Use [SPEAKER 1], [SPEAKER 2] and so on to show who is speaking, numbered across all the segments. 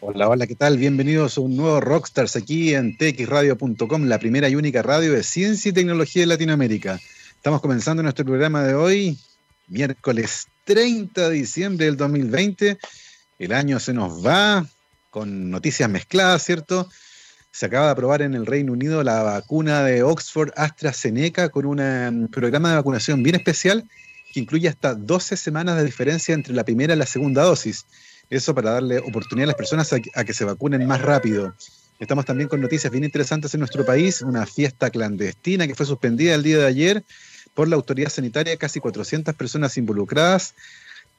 [SPEAKER 1] Hola, hola, ¿qué tal? Bienvenidos a un nuevo Rockstars aquí en txradio.com, la primera y única radio de ciencia y tecnología de Latinoamérica. Estamos comenzando nuestro programa de hoy, miércoles 30 de diciembre del 2020. El año se nos va con noticias mezcladas, ¿cierto? Se acaba de aprobar en el Reino Unido la vacuna de Oxford AstraZeneca con un programa de vacunación bien especial que incluye hasta 12 semanas de diferencia entre la primera y la segunda dosis. Eso para darle oportunidad a las personas a, que se vacunen más rápido. Estamos también con noticias bien interesantes en nuestro país, una fiesta clandestina que fue suspendida el día de ayer por la autoridad sanitaria, casi 400 personas involucradas.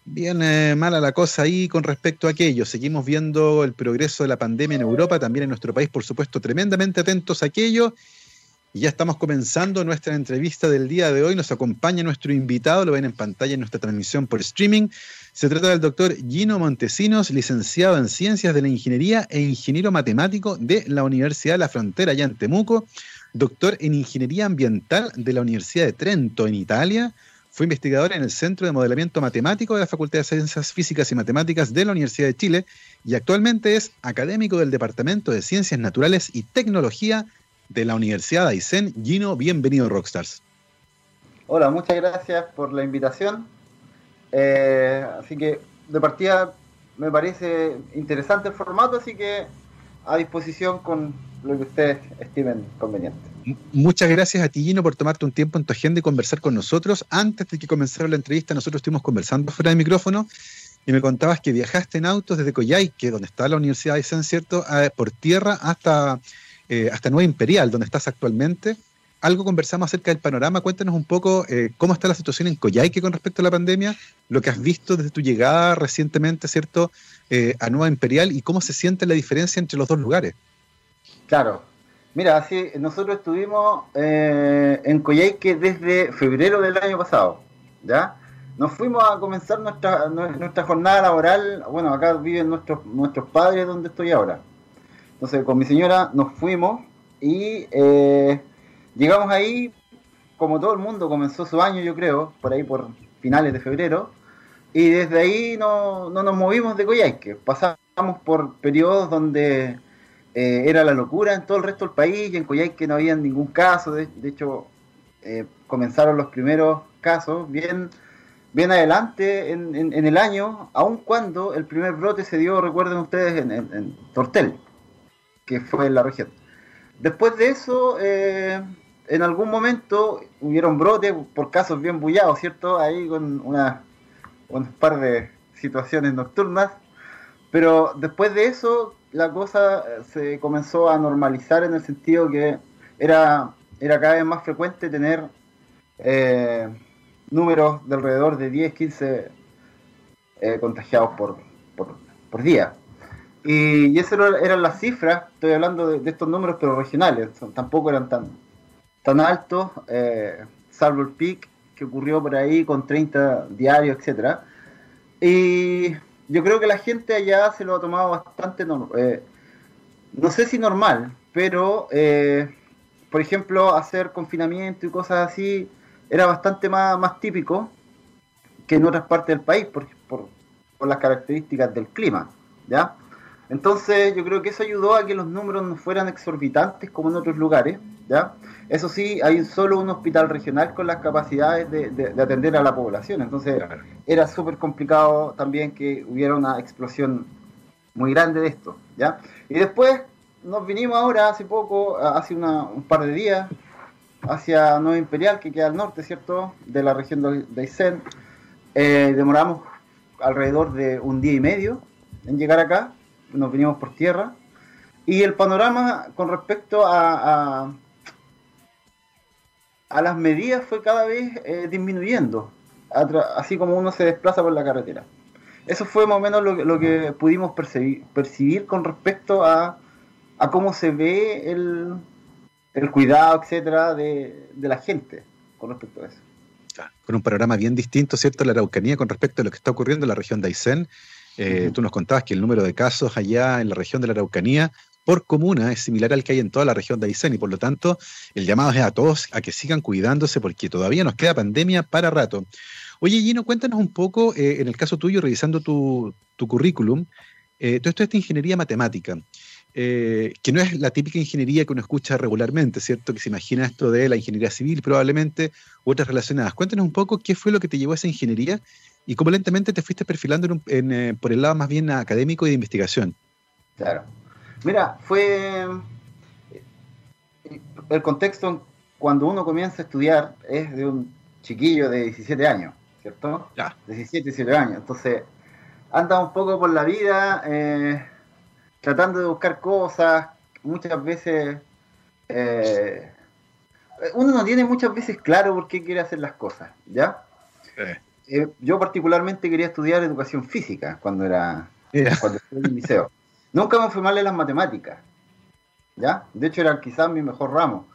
[SPEAKER 1] Bien eh, mala la cosa ahí con respecto a aquello. Seguimos viendo el progreso de la pandemia en Europa, también en nuestro país, por supuesto, tremendamente atentos a aquello. Y ya estamos comenzando nuestra entrevista del día de hoy. Nos acompaña nuestro invitado, lo ven en pantalla en nuestra transmisión por streaming. Se trata del doctor Gino Montesinos, licenciado en Ciencias de la Ingeniería e ingeniero matemático de la Universidad de la Frontera, allá en Temuco, doctor en Ingeniería Ambiental de la Universidad de Trento, en Italia. Fue investigador en el Centro de Modelamiento Matemático de la Facultad de Ciencias Físicas y Matemáticas de la Universidad de Chile y actualmente es académico del Departamento de Ciencias Naturales y Tecnología la Universidad de Aysén. Gino, bienvenido a Rockstars.
[SPEAKER 2] Hola, muchas gracias por la invitación. Eh, así que de partida me parece interesante el formato, así que a disposición con lo que ustedes estimen conveniente.
[SPEAKER 1] Muchas gracias a ti, Gino, por tomarte un tiempo en tu agenda y conversar con nosotros. Antes de que comenzara la entrevista, nosotros estuvimos conversando fuera de micrófono y me contabas que viajaste en autos desde Coyhaique, donde está la Universidad de Aysén, ¿cierto?, por tierra hasta eh, hasta Nueva Imperial, donde estás actualmente. Algo conversamos acerca del panorama. Cuéntanos un poco eh, cómo está la situación en Coyhaique con respecto a la pandemia, lo que has visto desde tu llegada recientemente, ¿cierto?, eh, a Nueva Imperial y cómo se siente la diferencia entre los dos lugares.
[SPEAKER 2] Claro. Mira, así nosotros estuvimos en Coyhaique desde febrero del año pasado, ¿ya? Nos fuimos a comenzar nuestra, nuestra jornada laboral, bueno, acá viven nuestros, nuestros padres donde estoy ahora. Entonces con mi señora nos fuimos y eh, llegamos ahí, como todo el mundo comenzó su año yo creo, por ahí por finales de febrero, y desde ahí no, nos movimos de Coyhaique, pasamos por periodos donde eh, era la locura en todo el resto del país y en Coyhaique no había ningún caso, de, hecho eh, comenzaron los primeros casos bien bien adelante en, el año, aun cuando el primer brote se dio, recuerden ustedes, en Tortel que fue en la región. Después de eso, eh, en algún momento hubieron brotes por casos bien bullados, ¿cierto? Ahí con una, un par de situaciones nocturnas. Pero después de eso, la cosa se comenzó a normalizar en el sentido que era, era cada vez más frecuente tener eh, números de alrededor de 10, 15 eh, contagiados por, por, por día. Y, y esas eran las cifras, estoy hablando de, estos números, pero regionales, tampoco eran tan, tan altos, eh, salvo el pic que ocurrió por ahí con 30 diarios, etcétera. Y yo creo que la gente allá se lo ha tomado bastante, eh, no sé si normal, pero eh, por ejemplo hacer confinamiento y cosas así era bastante más, más típico que en otras partes del país por, por, por las características del clima, ¿ya? Entonces yo creo que eso ayudó a que los números no fueran exorbitantes como en otros lugares. ¿ya? Eso sí, hay solo un hospital regional con las capacidades de, atender a la población. Entonces era súper complicado también que hubiera una explosión muy grande de esto. ¿ya? Y después nos vinimos ahora hace poco, hace un par de días, hacia Nueva Imperial, que queda al norte, ¿cierto? De la región de Aysén. Eh, demoramos alrededor de un día y medio en llegar acá nos vinimos por tierra. Y el panorama con respecto a, a, las medidas fue cada vez eh, disminuyendo, así como uno se desplaza por la carretera. Eso fue más o menos lo, que pudimos percibir, percibir con respecto a, a cómo se ve el, el cuidado, etcétera, de, de, la gente con respecto a eso.
[SPEAKER 1] Con un panorama bien distinto, ¿cierto? La Araucanía con respecto a lo que está ocurriendo en la región de Aysén eh, tú nos contabas que el número de casos allá en la región de la Araucanía por comuna es similar al que hay en toda la región de Aysén y por lo tanto el llamado es a todos a que sigan cuidándose porque todavía nos queda pandemia para rato. Oye Gino, cuéntanos un poco, eh, en el caso tuyo, revisando tu, currículum, Eh, todo esto es ingeniería matemática, eh, que no es la típica ingeniería que uno escucha regularmente, ¿cierto? Que se imagina esto de la ingeniería civil probablemente, u otras relacionadas. Cuéntanos un poco qué fue lo que te llevó a esa ingeniería y cómo lentamente te fuiste perfilando eh, por el lado más bien académico y de investigación.
[SPEAKER 2] Claro. Mira, fue el contexto cuando uno comienza a estudiar es de un chiquillo de 17 años, ¿cierto? Ya. 17, 17 años. Entonces, anda un poco por la vida eh, tratando de buscar cosas, muchas veces... Eh, uno no tiene muchas veces claro por qué quiere hacer las cosas, ¿ya? Eh, yo particularmente quería estudiar educación física cuando era cuando estuve en el liceo. Nunca me fue mal en las matemáticas, ¿ya? De hecho era quizás mi mejor ramo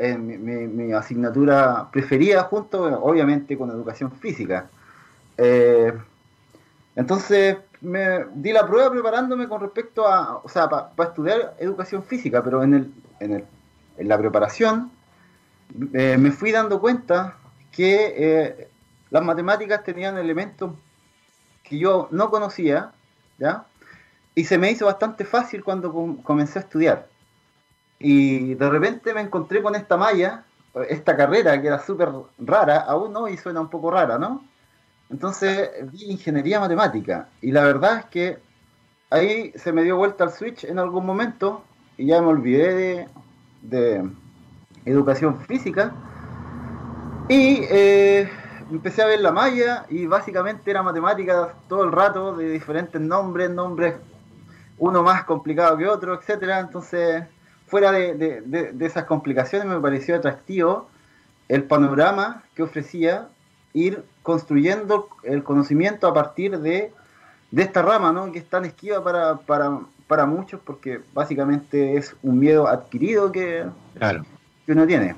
[SPEAKER 2] eh, mi, asignatura preferida junto, obviamente, con educación física. Eh, entonces me di la prueba preparándome con respecto a, o sea, para estudiar educación física, pero en, el, en, el, en la preparación eh, me fui dando cuenta que las matemáticas tenían elementos que yo no conocía, ¿ya? Y se me hizo bastante fácil cuando comencé a estudiar. Y de repente me encontré con esta malla, esta carrera que era súper rara, aún no, y suena un poco rara, ¿no? Entonces vi ingeniería matemática y la verdad es que ahí se me dio vuelta el switch en algún momento y ya me olvidé de, educación física y eh, empecé a ver la malla y básicamente era matemática todo el rato de diferentes nombres, nombres uno más complicado que otro, etcétera. Entonces fuera de, esas complicaciones, me pareció atractivo el panorama que ofrecía ir construyendo el conocimiento a partir de, esta rama, ¿no? que es tan esquiva para, muchos, porque básicamente es un miedo adquirido que, que uno tiene.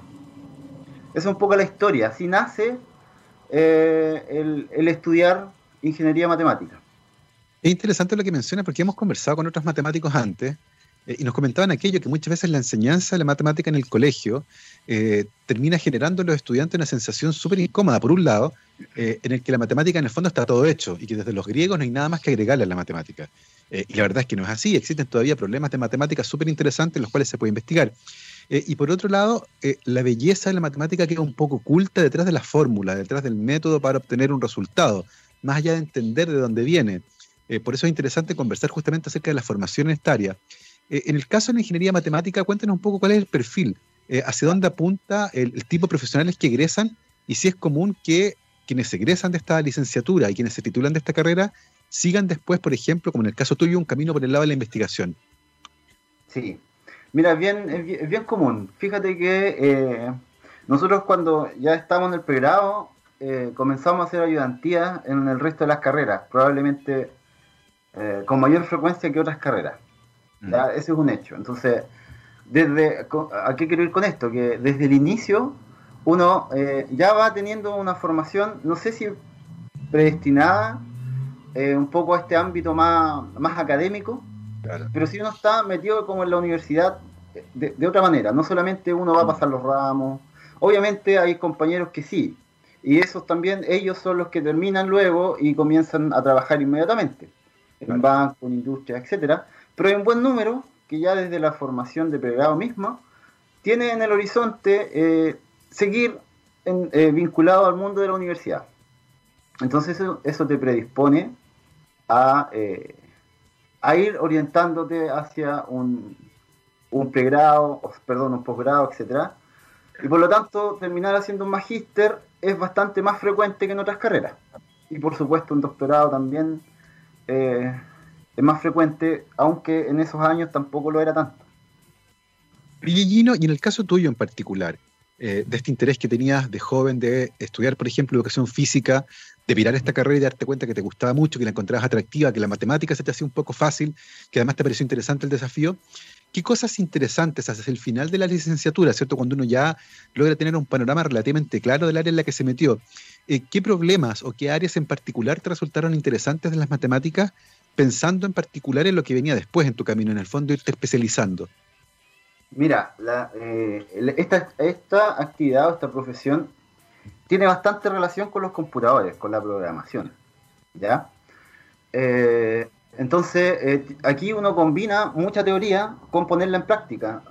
[SPEAKER 2] Esa es un poco la historia. Así nace eh, el, el estudiar ingeniería matemática.
[SPEAKER 1] Es interesante lo que menciona porque hemos conversado con otros matemáticos antes eh, y nos comentaban aquello que muchas veces la enseñanza de la matemática en el colegio eh, termina generando en los estudiantes una sensación súper incómoda, por un lado, eh, en el que la matemática en el fondo está todo hecho y que desde los griegos no hay nada más que agregarle a la matemática. y la verdad es que no es así, existen todavía problemas de matemática súper interesantes en los cuales se puede investigar. y por otro lado, la belleza de la matemática queda un poco oculta detrás de la fórmula, detrás del método para obtener un resultado, más allá de entender de dónde viene. por eso es interesante conversar justamente acerca de la formación en esta área. Eh, en el caso de la ingeniería matemática, cuéntenos un poco cuál es el perfil, eh, hacia dónde apunta el, tipo de profesionales que egresan y si es común que quienes egresan de esta licenciatura y quienes se titulan de esta carrera sigan después, por ejemplo, como en el caso tuyo, un camino por el lado de la investigación.
[SPEAKER 2] Sí, mira, bien, es bien, común. Fíjate que eh, nosotros cuando ya estamos en el pregrado comenzamos a hacer ayudantía en el resto de las carreras, probablemente con mayor frecuencia que otras carreras. ¿Ya? Ese es un hecho. Entonces, desde, ¿a qué quiero ir con esto? Que desde el inicio uno eh, ya va teniendo una formación, no sé si predestinada eh, un poco a este ámbito más, más académico, pero si uno está metido como en la universidad de, de, otra manera, no solamente uno va a pasar los ramos, obviamente hay compañeros que sí, y esos también, ellos son los que terminan luego y comienzan a trabajar inmediatamente, en bancos, en industria, etcétera, pero hay un buen número que ya desde la formación de pregrado mismo tiene en el horizonte eh, seguir eh, vinculado al mundo de la universidad. Entonces eso, te predispone a, eh, a, ir orientándote hacia un, un pregrado, perdón, un posgrado, etcétera. Y por lo tanto, terminar haciendo un magíster es bastante más frecuente que en otras carreras. Y por supuesto, un doctorado también es más frecuente, aunque en esos años tampoco lo era tanto.
[SPEAKER 1] Y y en el caso tuyo en particular, eh, de este interés que tenías de joven de estudiar, por ejemplo, educación física, de mirar esta carrera y darte cuenta que te gustaba mucho, que la encontrabas atractiva, que la matemática se te hacía un poco fácil, que además te pareció interesante el desafío, ¿qué cosas interesantes haces el final de la licenciatura, ¿cierto? Cuando uno ya logra tener un panorama relativamente claro del área en la que se metió. Eh, ¿Qué problemas o qué áreas en particular te resultaron interesantes de las matemáticas pensando en particular en lo que venía después en tu camino, en el fondo irte especializando?
[SPEAKER 2] Mira, eh, esta, actividad o esta profesión tiene bastante relación con los computadores, con la programación. ¿Ya? Eh, entonces, eh, aquí uno combina mucha teoría con ponerla en práctica.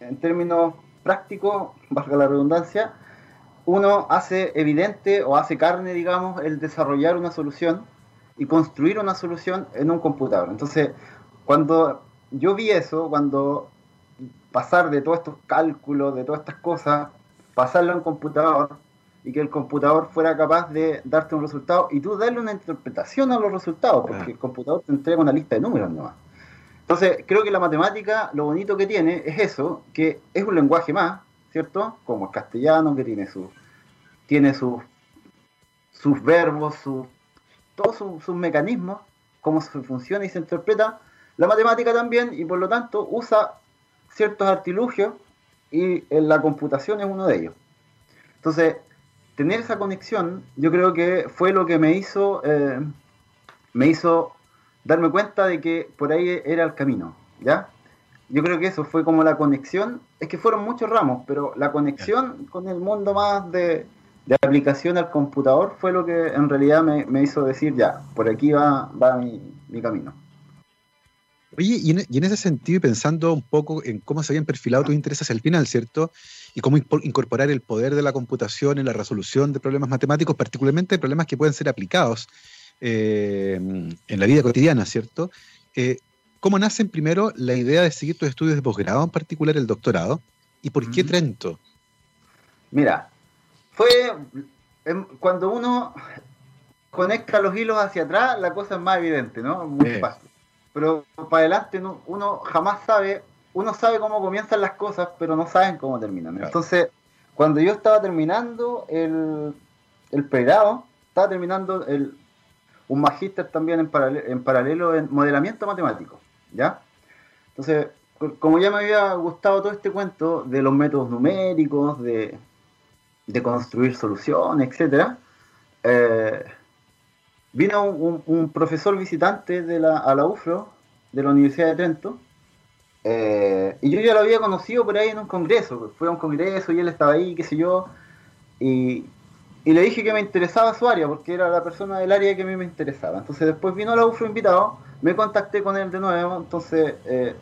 [SPEAKER 2] En términos prácticos, valga la redundancia, uno hace evidente o hace carne, digamos, el desarrollar una solución y construir una solución en un computador. Entonces, cuando yo vi eso, cuando pasar de todos estos cálculos, de todas estas cosas, pasarlo a un computador y que el computador fuera capaz de darte un resultado y tú darle una interpretación a los resultados, porque el computador te entrega una lista de números nomás. Entonces, creo que la matemática, lo bonito que tiene es eso, que es un lenguaje más, ¿cierto? Como el castellano, que tiene, su, tiene sus, sus verbos, su, todos sus, mecanismos, cómo se funciona y se interpreta. La matemática también, y por lo tanto, usa ciertos artilugios y en la computación es uno de ellos. Entonces, tener esa conexión, yo creo que fue lo que me hizo, eh, me hizo darme cuenta de que por ahí era el camino, ¿ya? Yo creo que eso fue como la conexión, es que fueron muchos ramos, pero la conexión con el mundo más de, aplicación al computador fue lo que en realidad me, hizo decir, ya, por aquí va, va mi camino.
[SPEAKER 1] Oye, y en, ese sentido, y pensando un poco en cómo se habían perfilado tus intereses al final, ¿cierto? Y cómo incorporar el poder de la computación en la resolución de problemas matemáticos, particularmente problemas que pueden ser aplicados eh, en la vida cotidiana, ¿cierto? Eh, ¿Cómo nacen primero la idea de seguir tus estudios de posgrado, en particular el doctorado? ¿Y por qué Trento?
[SPEAKER 2] Mira, fue cuando uno conecta los hilos hacia atrás, la cosa es más evidente, ¿no? Muy fácil pero para adelante uno, jamás sabe, uno sabe cómo comienzan las cosas, pero no saben cómo terminan. Entonces, cuando yo estaba terminando el, el pregrado, estaba terminando el, un magíster también en paralelo, en paralelo en modelamiento matemático, ¿ya? Entonces, como ya me había gustado todo este cuento de los métodos numéricos, de, de construir soluciones, etcétera, eh, vino un, profesor visitante de la, a la UFRO, de la Universidad de Trento, eh, y yo ya lo había conocido por ahí en un congreso, fue a un congreso y él estaba ahí, qué sé yo, y, le dije que me interesaba su área, porque era la persona del área que a mí me interesaba. Entonces después vino a la UFRO invitado, me contacté con él de nuevo, entonces, eh,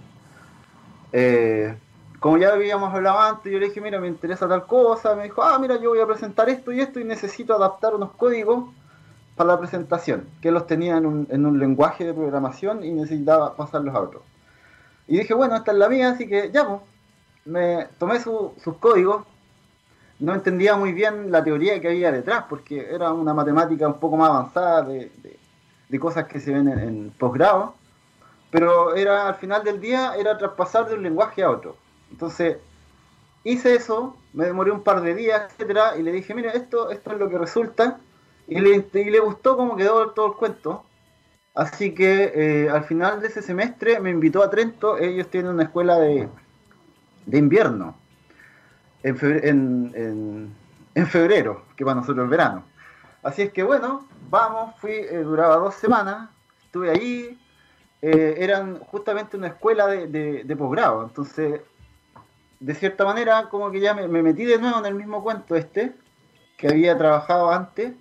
[SPEAKER 2] eh, como ya habíamos hablado antes, yo le dije, mira, me interesa tal cosa, me dijo, ah, mira, yo voy a presentar esto y esto y necesito adaptar unos códigos para la presentación, que los tenía en un, en lenguaje de programación y necesitaba pasarlos a otro. Y dije, bueno, esta es la mía, así que ya, pues, me tomé sus códigos, no entendía muy bien la teoría que había detrás, porque era una matemática un poco más avanzada de, de, cosas que se ven en, posgrado, pero era al final del día era traspasar de un lenguaje a otro. Entonces, hice eso, me demoré un par de días, etcétera, y le dije, mire, esto, esto es lo que resulta, y le, gustó cómo quedó todo el cuento. Así que eh, al final de ese semestre me invitó a Trento. Ellos tienen una escuela de, de invierno en febrero, que para nosotros el verano. Así es que bueno, vamos, fui, eh, duraba dos semanas, estuve ahí. Eh, eran justamente una escuela de, de, posgrado. Entonces, de cierta manera, como que ya me, me metí de nuevo en el mismo cuento este, que había trabajado antes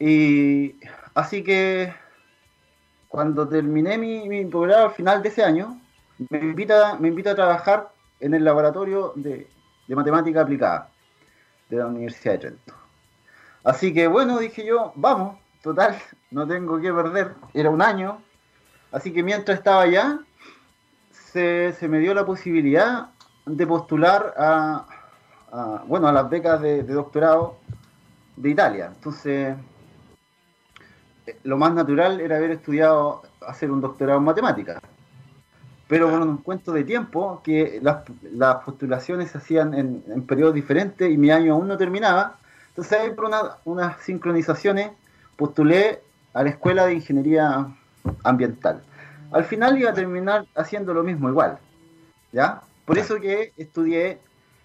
[SPEAKER 2] y así que cuando terminé mi, mi al final de ese año, me invita, me invita a trabajar en el laboratorio de, matemática aplicada de la Universidad de Trento. Así que bueno, dije yo, vamos, total, no tengo que perder, era un año. Así que mientras estaba allá, se, me dio la posibilidad de postular a, bueno, a las becas de, de doctorado de Italia. Entonces lo más natural era haber estudiado, hacer un doctorado en matemáticas. Pero bueno, un cuento de tiempo que las, postulaciones se hacían en, periodos diferentes y mi año aún no terminaba. Entonces, ahí por unas sincronizaciones postulé a la Escuela de Ingeniería Ambiental. Al final iba a terminar haciendo lo mismo igual. ¿Ya? Por eso que estudié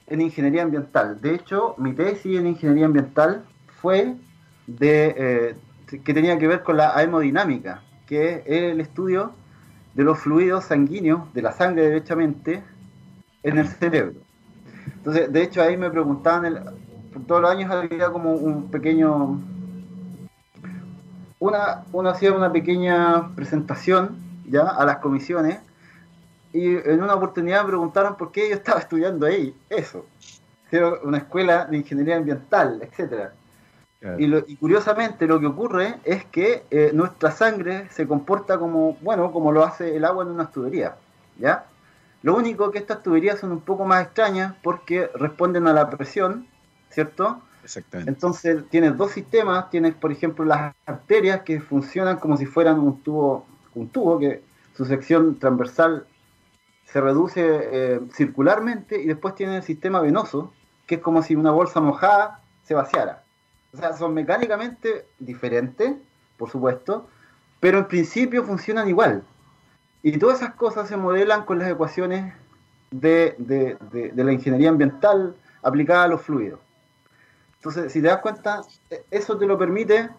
[SPEAKER 2] en Ingeniería Ambiental. De hecho, mi tesis en Ingeniería Ambiental fue de, eh, que tenía que ver con la hemodinámica, que es el estudio de los fluidos sanguíneos, de la sangre derechamente, en el cerebro. Entonces, de hecho, ahí me preguntaban, todos los años había como un pequeño, una, uno hacía una pequeña presentación ya a las comisiones y en una oportunidad me preguntaron por qué yo estaba estudiando ahí, eso. Era una escuela de ingeniería ambiental, etcétera. Y, curiosamente lo que ocurre es que eh, nuestra sangre se comporta como, bueno, como lo hace el agua en una tubería, ¿ya? Lo único que estas tuberías son un poco más extrañas porque responden a la presión, ¿cierto?
[SPEAKER 1] Exactamente.
[SPEAKER 2] Entonces tienes dos sistemas, tienes por ejemplo las arterias que funcionan como si fueran un tubo, un tubo que su sección transversal se reduce eh, circularmente y después tiene el sistema venoso, que es como si una bolsa mojada se vaciara. O sea, son mecánicamente diferentes, por supuesto, pero en principio funcionan igual. Y todas esas cosas se modelan con las ecuaciones de, la ingeniería ambiental aplicada a los fluidos. Entonces, si te das cuenta, eso te lo permite.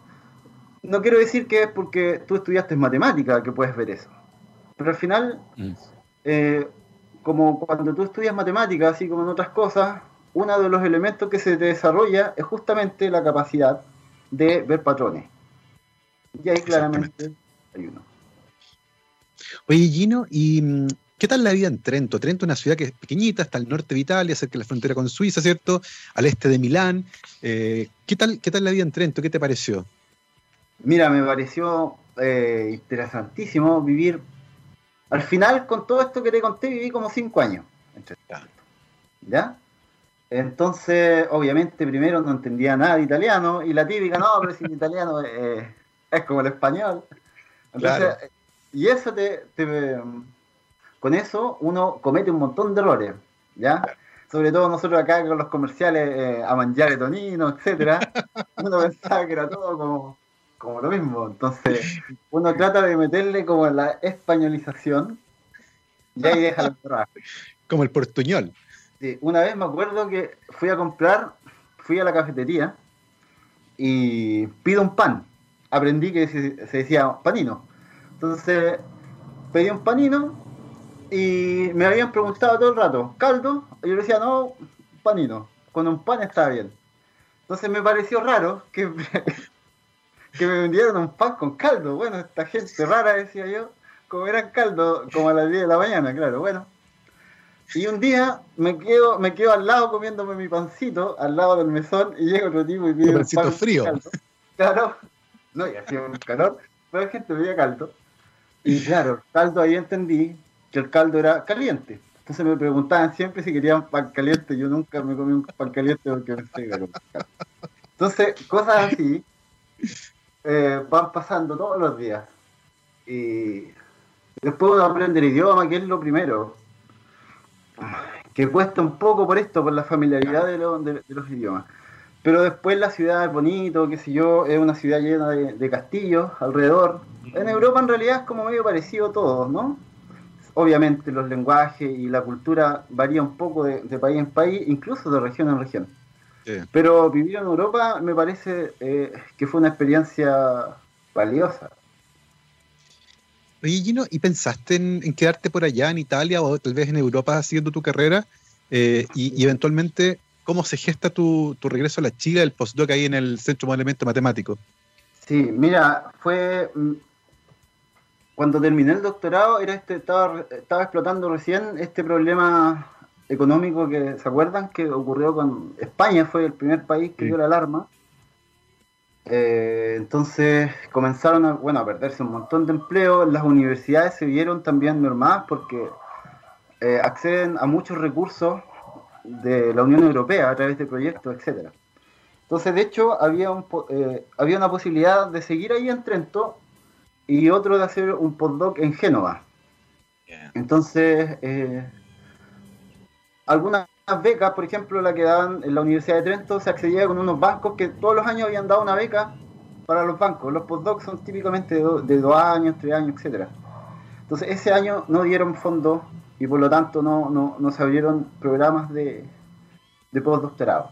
[SPEAKER 2] No quiero decir que es porque tú estudiaste matemática que puedes ver eso. Pero al final, mm. Eh, como cuando tú estudias matemática, así como en otras cosas, uno de los elementos que se te desarrolla es justamente la capacidad de ver patrones. Y ahí claramente hay uno.
[SPEAKER 1] Oye, Gino, ¿y mm, qué tal la vida en Trento? Trento es una ciudad que es pequeñita, está al norte de Italia, cerca de la frontera con Suiza, ¿cierto? Al este de Milán. Eh, ¿qué, tal, ¿Qué tal la vida en Trento? ¿Qué te pareció?
[SPEAKER 2] Mira, me pareció eh, interesantísimo vivir. Al final, con todo esto que te conté, viví como cinco años entre ¿Ya? Entonces, obviamente, primero no entendía nada de italiano y la típica, no, pero si el italiano es como el español. Y eso te, Con eso uno comete un montón de errores, ¿ya? Sobre todo nosotros acá con los comerciales eh, a mangiare tonino, etcétera, uno pensaba que era todo como, como lo mismo. Entonces, uno trata de meterle como la españolización y ahí deja trabajo.
[SPEAKER 1] Como el portuñol
[SPEAKER 2] una vez me acuerdo que fui a comprar, fui a la cafetería y pido un pan. Aprendí que se, decía panino. Entonces pedí un panino y me habían preguntado todo el rato, ¿caldo? Y yo decía, no, panino. Con un pan está bien. Entonces me pareció raro que, que me vendieron un pan con caldo. Bueno, esta gente rara, decía yo, comerán caldo como a las 10 de la mañana, claro. Bueno, y un día me quedo, me quedo al lado comiéndome mi pancito, al lado del mesón, y llega otro tipo y pide
[SPEAKER 1] un pancito frío.
[SPEAKER 2] Claro, no, y hacía un calor, pero la gente pedía caldo. Y claro, el caldo ahí entendí que el caldo era caliente. Entonces me preguntaban siempre si querían pan caliente. Yo nunca me comí un pan caliente porque pensé que Entonces, cosas así eh, van pasando todos los días. Y después uno aprende el idioma, que es lo primero que cuesta un poco por esto, por la familiaridad de, los idiomas. Pero después la ciudad es bonito, qué sé yo, es una ciudad llena de, castillos alrededor. En Europa en realidad es como medio parecido todo, ¿no? Obviamente los lenguajes y la cultura varía un poco de, país en país, incluso de región en región. Pero vivir en Europa me parece eh, que fue una experiencia valiosa.
[SPEAKER 1] Oye, Gino, ¿y pensaste en, quedarte por allá en Italia o tal vez en Europa haciendo tu carrera? Eh, y, eventualmente, ¿cómo se gesta tu, regreso a la Chile, el postdoc ahí en el Centro de Modelamiento Matemático?
[SPEAKER 2] Sí, mira, fue. Mm, cuando terminé el doctorado, era este, estaba, estaba explotando recién este problema económico que, ¿se acuerdan? Que ocurrió con España, fue el primer país que dio la alarma eh, entonces comenzaron a, bueno, a perderse un montón de empleo. Las universidades se vieron también mermadas porque eh, acceden a muchos recursos de la Unión Europea a través de proyectos, etcétera. Entonces, de hecho, había, un, eh, había una posibilidad de seguir ahí en Trento y otro de hacer un postdoc en Génova. Entonces, algunas becas, por ejemplo, la que daban en la Universidad de Trento, se accedía con unos bancos que todos los años habían dado una beca para los bancos. Los postdocs son típicamente de, dos años, tres años, etcétera. Entonces, ese año no dieron fondos y por lo tanto no, no, se abrieron programas de, de postdoctorado.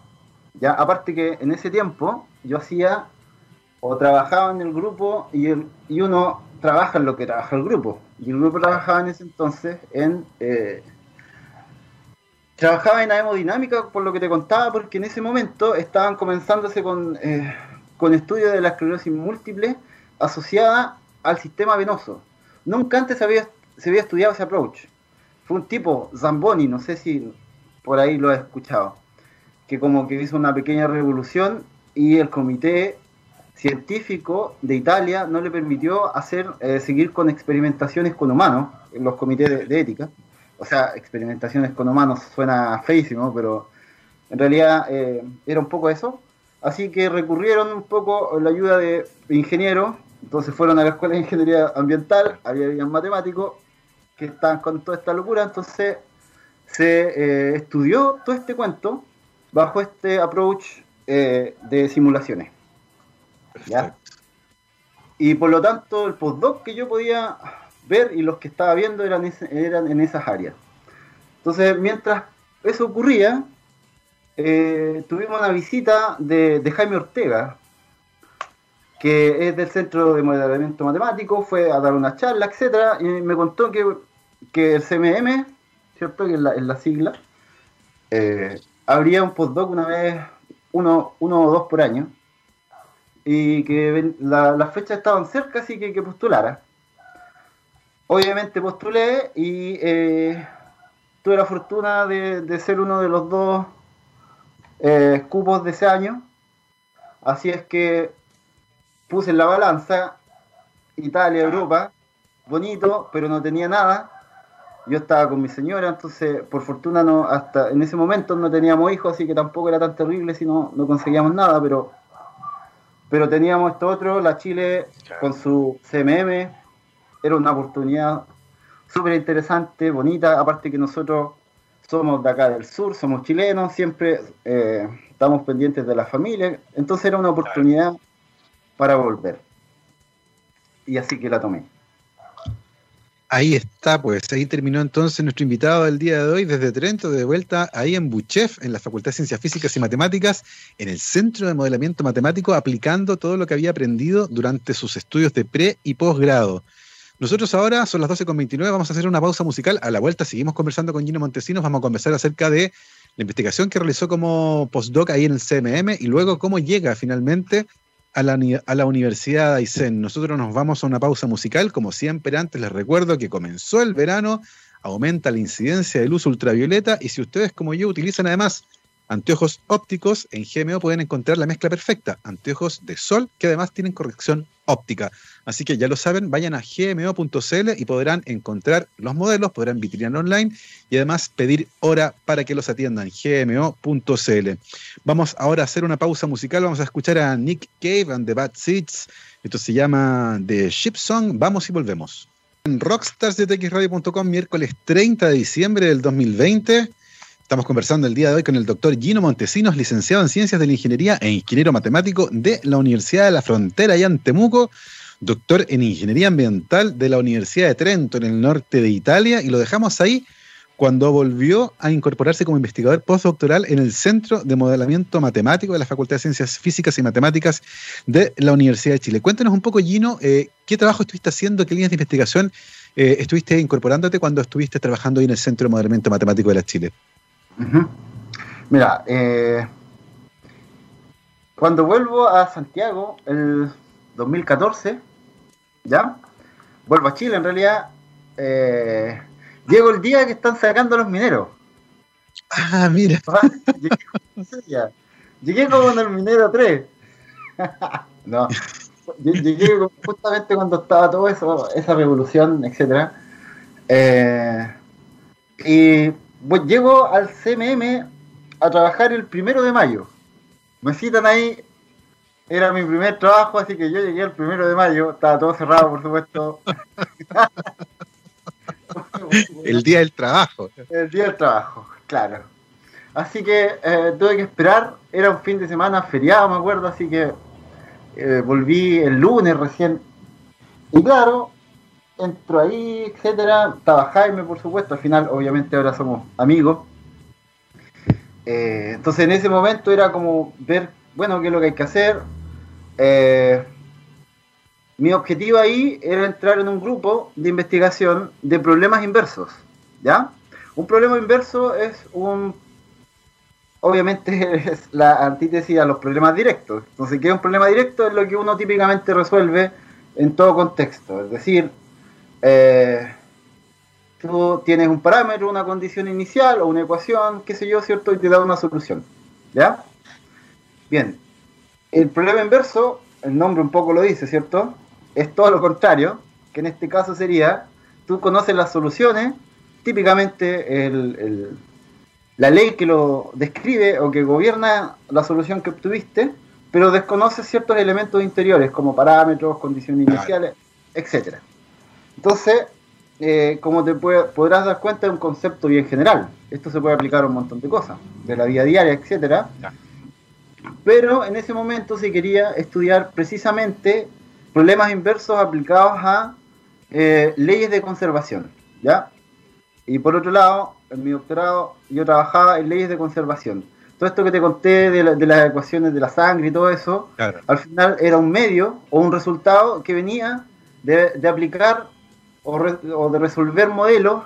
[SPEAKER 2] Ya, aparte que en ese tiempo yo hacía o trabajaba en el grupo y, el, y uno trabaja en lo que trabaja el grupo. Y el grupo trabajaba en ese entonces en eh, trabajaba en hemodinámica, por lo que te contaba, porque en ese momento estaban comenzándose con, eh, con estudios de la esclerosis múltiple asociada al sistema venoso. Nunca antes había, se había estudiado ese approach. Fue un tipo, Zamboni, no sé si por ahí lo has escuchado, que como que hizo una pequeña revolución y el comité científico de Italia no le permitió hacer eh, seguir con experimentaciones con humanos en los comités de, ética. O sea, experimentaciones con humanos suena feísimo, pero en realidad eh, era un poco eso. Así que recurrieron un poco a la ayuda de ingenieros, entonces fueron a la escuela de ingeniería ambiental, había matemáticos que estaban con toda esta locura, entonces se eh, estudió todo este cuento bajo este approach de simulaciones. Y por lo tanto, el postdoc que yo podía ver y los que estaba viendo eran, eran en esas áreas. Entonces, mientras eso ocurría, eh, tuvimos una visita de, Jaime Ortega, que es del Centro de Modelamiento Matemático, fue a dar una charla, etcétera, y me contó que, que el CMM, ¿cierto? Que es la, sigla, eh, habría un postdoc una vez, uno, uno o dos por año, y que las fechas estaban cerca, así que que postulara. Obviamente postulé y eh, tuve la fortuna de, ser uno de los dos eh, cupos de ese año. Así es que puse en la balanza Italia, Europa, bonito, pero no tenía nada. Yo estaba con mi señora, entonces por fortuna no, hasta en ese momento no teníamos hijos, así que tampoco era tan terrible si no, no conseguíamos nada, pero pero teníamos esto otro, la Chile con su CMM, era una oportunidad súper interesante, bonita, aparte que nosotros somos de acá del sur, somos chilenos, siempre eh, estamos pendientes de la familia, entonces era una oportunidad para volver. Y así que la tomé.
[SPEAKER 1] Ahí está, pues ahí terminó entonces nuestro invitado del día de hoy desde Trento, de vuelta ahí en Buchef, en la Facultad de Ciencias Físicas y Matemáticas, en el Centro de Modelamiento Matemático, aplicando todo lo que había aprendido durante sus estudios de pre y posgrado. Nosotros ahora son las 12.29, vamos a hacer una pausa musical. A la vuelta seguimos conversando con Gino Montesinos, vamos a conversar acerca de la investigación que realizó como postdoc ahí en el CMM y luego cómo llega finalmente a la, Universidad de Aysén. Nosotros nos vamos a una pausa musical. Como siempre, antes les recuerdo que comenzó el verano, aumenta la incidencia de luz ultravioleta y si ustedes como yo utilizan además anteojos ópticos, en GMO pueden encontrar la mezcla perfecta, anteojos de sol que además tienen corrección óptica. Así que ya lo saben, vayan a gmo.cl y podrán encontrar los modelos, podrán vitrinar online y además pedir hora para que los atiendan, gmo.cl. Vamos ahora a hacer una pausa musical, vamos a escuchar a Nick Cave and the Bad Seeds. Esto se llama The Ship Song, vamos y volvemos. En rockstarsdetxradio.com, miércoles 30 de diciembre del 2020. Estamos conversando el día de hoy con el doctor Gino Montesinos, licenciado en Ciencias de la Ingeniería e ingeniero matemático de la Universidad de la Frontera allá en Temuco, doctor en Ingeniería Ambiental de la Universidad de Trento en el norte de Italia y lo dejamos ahí cuando volvió a incorporarse como investigador postdoctoral en el Centro de Modelamiento Matemático de la Facultad de Ciencias Físicas y Matemáticas de la Universidad de Chile. Cuéntanos un poco, Gino, eh, ¿qué trabajo estuviste haciendo, qué líneas de investigación eh, estuviste incorporándote cuando estuviste trabajando ahí en el Centro de Modelamiento Matemático de la Chile?
[SPEAKER 2] Mira, eh, cuando vuelvo a Santiago, el 2014, ¿ya? Vuelvo a Chile, en realidad, eh, llego el día que están sacando los mineros.
[SPEAKER 1] Ah, mira.
[SPEAKER 2] Llegué, como en el minero 3. no, llegué justamente cuando estaba todo eso, esa revolución, etc. Eh, y llego al CMM a trabajar el primero de mayo. Me citan ahí, era mi primer trabajo, así que yo llegué el primero de mayo, estaba todo cerrado, por supuesto.
[SPEAKER 1] el día del trabajo.
[SPEAKER 2] El día del trabajo, claro. Así que eh, tuve que esperar, era un fin de semana feriado, me acuerdo, así que eh, volví el lunes recién. Y claro, entro ahí, etcétera. Estaba Jaime, por supuesto. Al final, obviamente, ahora somos amigos. Eh, entonces, en ese momento era como ver, bueno, qué es lo que hay que hacer. Eh, mi objetivo ahí era entrar en un grupo de investigación de problemas inversos. ¿Ya? Un problema inverso es un. Obviamente es la antítesis a los problemas directos. Entonces, ¿qué es un problema directo? Es lo que uno típicamente resuelve en todo contexto. Es decir, eh, tú tienes un parámetro, una condición inicial o una ecuación, qué sé yo, ¿cierto? Y te da una solución. ¿Ya? Bien. El problema inverso, el nombre un poco lo dice, ¿cierto? Es todo lo contrario, que en este caso sería, tú conoces las soluciones, típicamente la ley que lo describe o que gobierna la solución que obtuviste, pero desconoces ciertos elementos interiores como parámetros, condiciones iniciales, etcétera. Entonces, eh, como te podrás dar cuenta, es un concepto bien general. Esto se puede aplicar a un montón de cosas, de la vida diaria, etcétera. Pero en ese momento se quería estudiar precisamente problemas inversos aplicados a eh, leyes de conservación, ¿ya? Y por otro lado, en mi doctorado yo trabajaba en leyes de conservación. Todo esto que te conté de, las ecuaciones de la sangre y todo eso, al final era un medio o un resultado que venía de aplicar o, de resolver modelos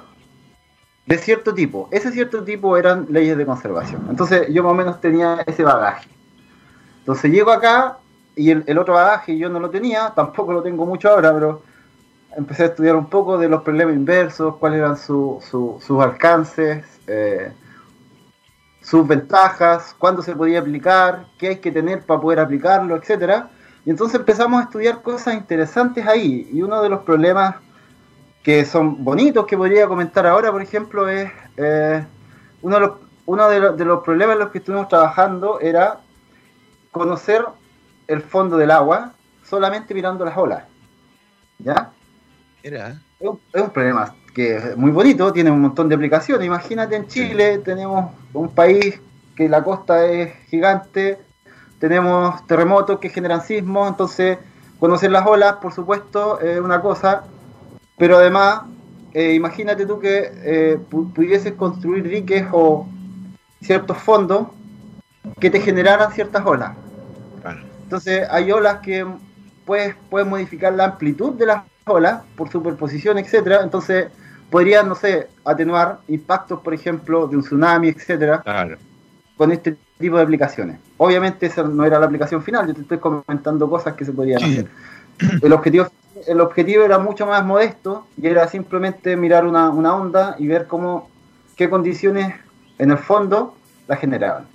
[SPEAKER 2] de cierto tipo. Ese cierto tipo eran leyes de conservación. Entonces yo más o menos tenía ese bagaje. Entonces llego acá y el, otro bagaje yo no lo tenía, tampoco lo tengo mucho ahora, pero empecé a estudiar un poco de los problemas inversos, cuáles eran sus alcances, eh, sus ventajas, cuándo se podía aplicar, qué hay que tener para poder aplicarlo, etcétera. Y entonces empezamos a estudiar cosas interesantes ahí. Y uno de los problemas que son bonitos que podría comentar ahora, por ejemplo, es eh, uno, de los, uno de, los, problemas en los que estuvimos trabajando era conocer el fondo del agua solamente mirando las olas. ¿Ya? Era. Es un, problema que es muy bonito, tiene un montón de aplicaciones. Imagínate en Chile, tenemos un país que la costa es gigante, tenemos terremotos que generan sismos, entonces conocer las olas, por supuesto, es una cosa pero además, eh, imagínate tú que eh, pudieses construir diques o ciertos fondos que te generaran ciertas olas. Entonces hay olas que puedes, puedes modificar la amplitud de las olas por superposición, etcétera. Entonces podrías, no sé, atenuar impactos, por ejemplo, de un tsunami, etcétera, con este tipo de aplicaciones. Obviamente esa no era la aplicación final, yo te estoy comentando cosas que se podían hacer. El objetivo el objetivo era mucho más modesto y era simplemente mirar una, onda y ver cómo, qué condiciones en el fondo la generaban.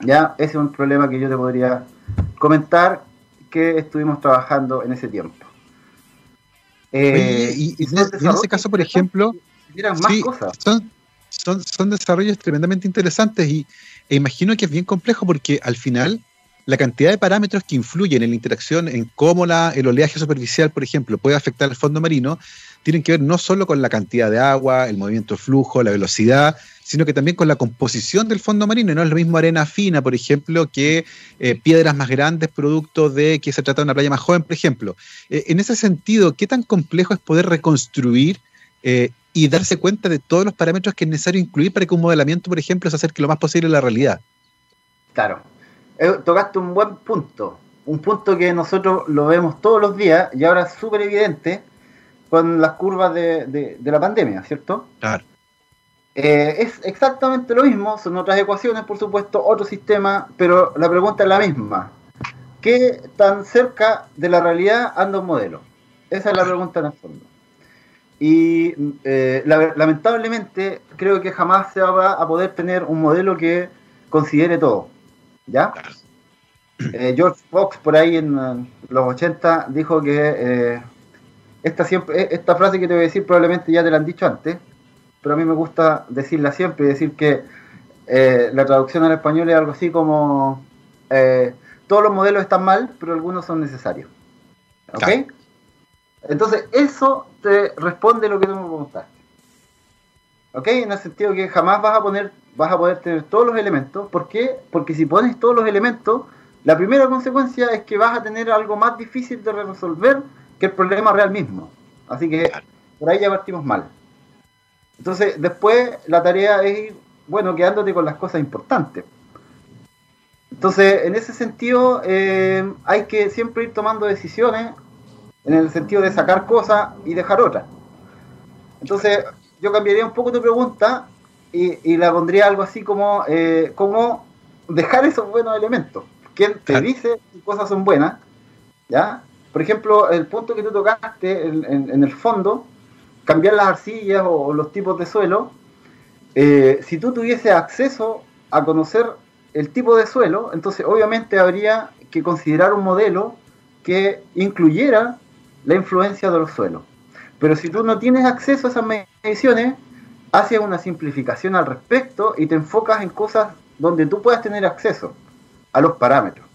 [SPEAKER 2] Ya, ese es un problema que yo te podría comentar que estuvimos trabajando en ese tiempo.
[SPEAKER 1] Eh, y, en ese caso, por ejemplo, Son, son, son, desarrollos tremendamente interesantes y e imagino que es bien complejo porque al final la cantidad de parámetros que influyen en la interacción, en cómo la, el oleaje superficial, por ejemplo, puede afectar al fondo marino, tienen que ver no solo con la cantidad de agua, el movimiento de flujo, la velocidad, sino que también con la composición del fondo marino. No es lo mismo arena fina, por ejemplo, que eh, piedras más grandes, producto de que se trata de una playa más joven, por ejemplo. Eh, en ese sentido, ¿qué tan complejo es poder reconstruir eh, y darse cuenta de todos los parámetros que es necesario incluir para que un modelamiento, por ejemplo, se acerque lo más posible a la realidad?
[SPEAKER 2] Claro, tocaste un buen punto, un punto que nosotros lo vemos todos los días y ahora es súper evidente con las curvas de, la pandemia, ¿cierto? Claro. Eh, es exactamente lo mismo, son otras ecuaciones, por supuesto, otro sistema, pero la pregunta es la misma. ¿Qué tan cerca de la realidad anda un modelo? Esa es la pregunta en el fondo. Y eh, lamentablemente creo que jamás se va a poder tener un modelo que considere todo. ¿Ya? Eh, George Fox, por ahí en los 80, dijo que eh, esta, siempre, eh, esta frase que te voy a decir probablemente ya te la han dicho antes, pero a mí me gusta decirla siempre, decir que la traducción al español es algo así como todos los modelos están mal, pero algunos son necesarios. ¿Ok? Entonces, eso te responde lo que tú me preguntaste. ¿Ok? En el sentido que jamás vas a poner vas a poder tener todos los elementos. ¿Por qué? Porque si pones todos los elementos, la primera consecuencia es que vas a tener algo más difícil de resolver que el problema real mismo. Así que por ahí ya partimos mal. Entonces, después la tarea es ir, bueno, quedándote con las cosas importantes. Entonces, en ese sentido, eh, hay que siempre ir tomando decisiones en el sentido de sacar cosas y dejar otras. Entonces, yo cambiaría un poco tu pregunta y, la pondría algo así como, eh, dejar esos buenos elementos. ¿Quién te dice que cosas son buenas? ¿Ya? por ejemplo, el punto que tú tocaste en, el fondo, cambiar las arcillas o, los tipos de suelo, eh, si tú tuvieses acceso a conocer el tipo de suelo, entonces obviamente habría que considerar un modelo que incluyera la influencia de los suelos. Pero si tú no tienes acceso a esas mediciones, haces una simplificación al respecto y te enfocas en cosas donde tú puedas tener acceso a los parámetros.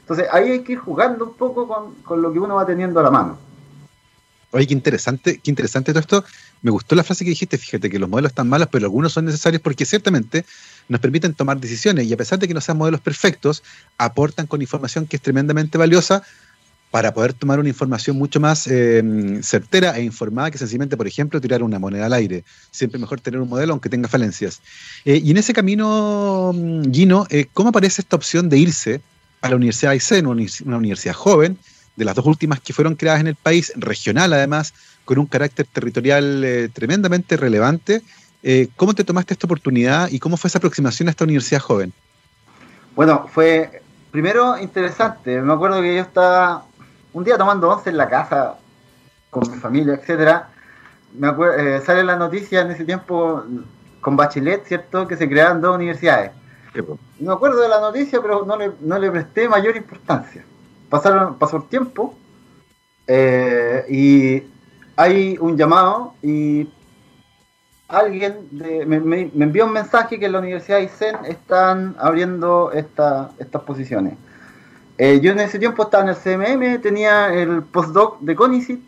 [SPEAKER 2] Entonces ahí hay que ir jugando un poco con, lo que uno va teniendo a la mano.
[SPEAKER 1] Oye, qué interesante, qué interesante todo esto. Me gustó la frase que dijiste, fíjate que los modelos están malos, pero algunos son necesarios porque ciertamente nos permiten tomar decisiones y a pesar de que no sean modelos perfectos, aportan con información que es tremendamente valiosa para poder tomar una información mucho más eh, certera e informada que sencillamente, por ejemplo, tirar una moneda al aire. Siempre mejor tener un modelo aunque tenga falencias. Eh, y en ese camino, mm, Gino, eh, ¿cómo aparece esta opción de irse a la Universidad de una universidad joven, de las dos últimas que fueron creadas en el país, regional además, con un carácter territorial tremendamente relevante? ¿Cómo te tomaste esta oportunidad y cómo fue esa aproximación a esta universidad joven?
[SPEAKER 2] Bueno, fue primero interesante. Me acuerdo que yo estaba un día tomando once en la casa con mi familia, etcétera, me eh, sale la noticia en ese tiempo con Bachelet, ¿cierto? Que se creaban dos universidades. No me acuerdo de la noticia, pero no le, no le presté mayor importancia. Pasaron, pasó el tiempo eh, y hay un llamado y alguien me, envió un mensaje que en la Universidad de Isen están abriendo esta, estas posiciones. Eh, yo en ese tiempo estaba en el CMM, tenía el postdoc de CONICIT,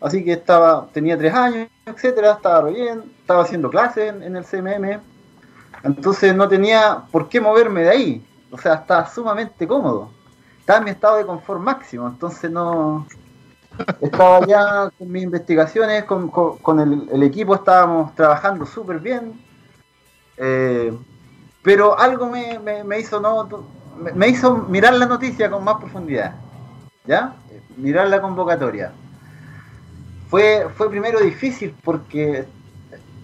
[SPEAKER 2] así que estaba, tenía tres años, etcétera, estaba bien, estaba haciendo clases en, el CMM, entonces no tenía por qué moverme de ahí, o sea, estaba sumamente cómodo, estaba en mi estado de confort máximo, entonces no, estaba ya con mis investigaciones, con, el, equipo estábamos trabajando súper bien, eh, pero algo me, me hizo no me hizo mirar la noticia con más profundidad. ¿Ya? Mirar la convocatoria. Fue, fue primero difícil porque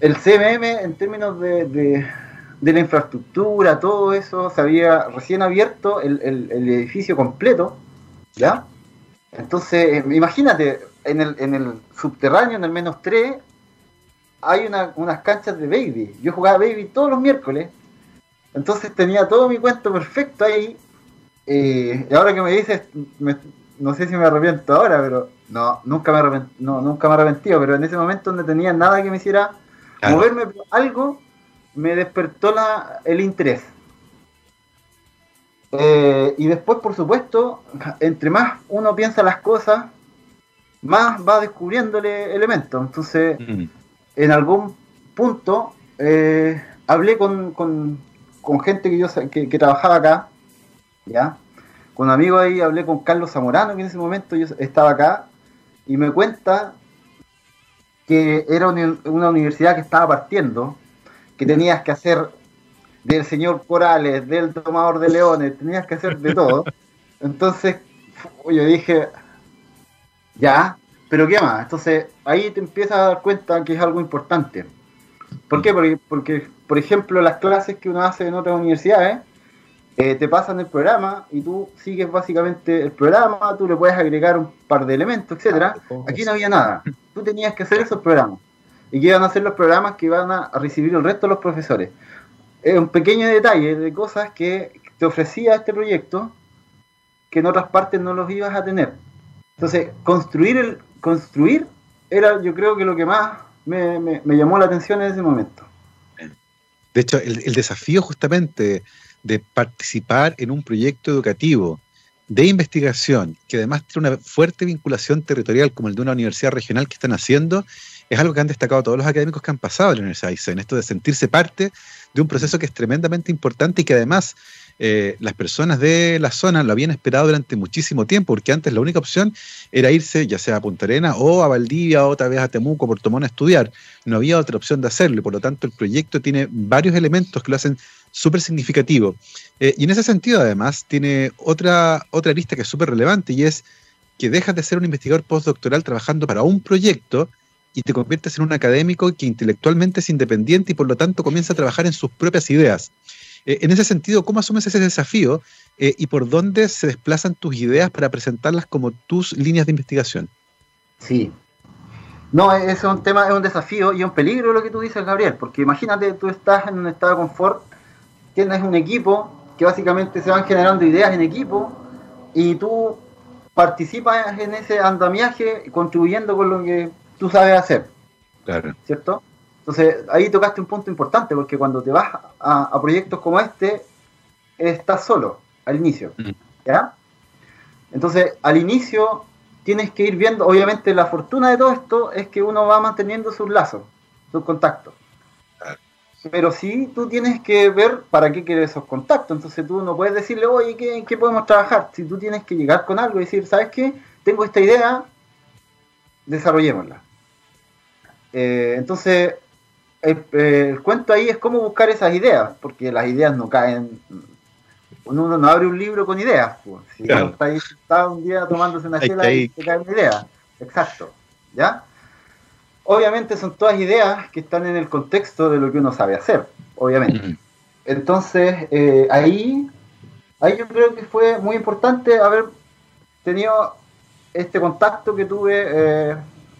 [SPEAKER 2] el CMM en términos de, la infraestructura, todo eso, se había recién abierto el, edificio completo, ¿ya? Entonces, imagínate, en el, en el subterráneo, en el menos 3, hay unas canchas de baby. Yo jugaba baby todos los miércoles entonces tenía todo mi cuento perfecto ahí. Eh, y ahora que me dices, no sé si me arrepiento ahora, pero no, nunca me arrepentí, no, nunca me arrepentí, pero en ese momento no tenía nada que me hiciera moverme, algo me despertó la, el interés. Eh, y después, por supuesto, entre más uno piensa las cosas, más va descubriéndole elementos. Entonces, mm. en algún punto, eh, hablé con, con gente que yo que, trabajaba acá, ¿ya? Con amigos ahí hablé con Carlos Zamorano, que en ese momento yo estaba acá, y me cuenta que era una universidad que estaba partiendo, que tenías que hacer del señor Corales, del tomador de leones, tenías que hacer de todo. Entonces, yo dije, ya, pero ¿qué más? Entonces, ahí te empiezas a dar cuenta que es algo importante. ¿Por qué? Porque, porque por ejemplo, las clases que uno hace en otras universidades, eh, te pasan el programa y tú sigues básicamente el programa, tú le puedes agregar un par de elementos, etcétera. Ah, Aquí no había nada. Tú tenías que hacer esos programas. ¿Y que iban a hacer los programas que iban a recibir el resto de los profesores? Es un pequeño detalle de cosas que te ofrecía este proyecto que en otras partes no los ibas a tener. Entonces, construir el construir era yo creo que lo que más me llamó la atención en ese momento.
[SPEAKER 1] De hecho, el, desafío justamente de participar en un proyecto educativo de investigación, que además tiene una fuerte vinculación territorial como el de una universidad regional que están haciendo, es algo que han destacado todos los académicos que han pasado en la Universidad de Aysén, esto de sentirse parte de un proceso que es tremendamente importante y que además eh, las personas de la zona lo habían esperado durante muchísimo tiempo, porque antes la única opción era irse ya sea a Punta Arena o a Valdivia o otra vez a Temuco, Puerto Montt a estudiar. No había otra opción de hacerlo y por lo tanto el proyecto tiene varios elementos que lo hacen súper significativo. Eh, y en ese sentido además tiene otra, otra lista que es súper relevante y es que dejas de ser un investigador postdoctoral trabajando para un proyecto y te conviertes en un académico que intelectualmente es independiente y por lo tanto comienza a trabajar en sus propias ideas. Eh, en ese sentido, ¿cómo asumes ese desafío eh, y por dónde se desplazan tus ideas para presentarlas como tus líneas de investigación?
[SPEAKER 2] Sí. No, es un tema, es un desafío y un peligro lo que tú dices, Gabriel, porque imagínate, tú estás en un estado de confort, tienes un equipo que básicamente se van generando ideas en equipo y tú participas en ese andamiaje contribuyendo con lo que tú sabes hacer. Claro. ¿Cierto? Entonces, ahí tocaste un punto importante, porque cuando te vas a, proyectos como este, estás solo al inicio. Mm. ¿Ya? Entonces, al inicio tienes que ir viendo, obviamente la fortuna de todo esto es que uno va manteniendo sus lazos, sus contactos. Pero sí tú tienes que ver para qué quieres esos contactos. Entonces tú no puedes decirle, oye, ¿qué, ¿qué podemos trabajar? Si tú tienes que llegar con algo y decir, ¿sabes qué? Tengo esta idea, desarrollémosla. Eh, entonces, el, cuento ahí es cómo buscar esas ideas, porque las ideas no caen. Uno no abre un libro con ideas. Pues. Si uno está ahí un día tomándose una chela y te cae una idea. Exacto. ¿Ya? Obviamente son todas ideas que están en el contexto de lo que uno sabe hacer, obviamente. Entonces, eh, ahí, ahí yo creo que fue muy importante haber tenido este contacto que tuve eh,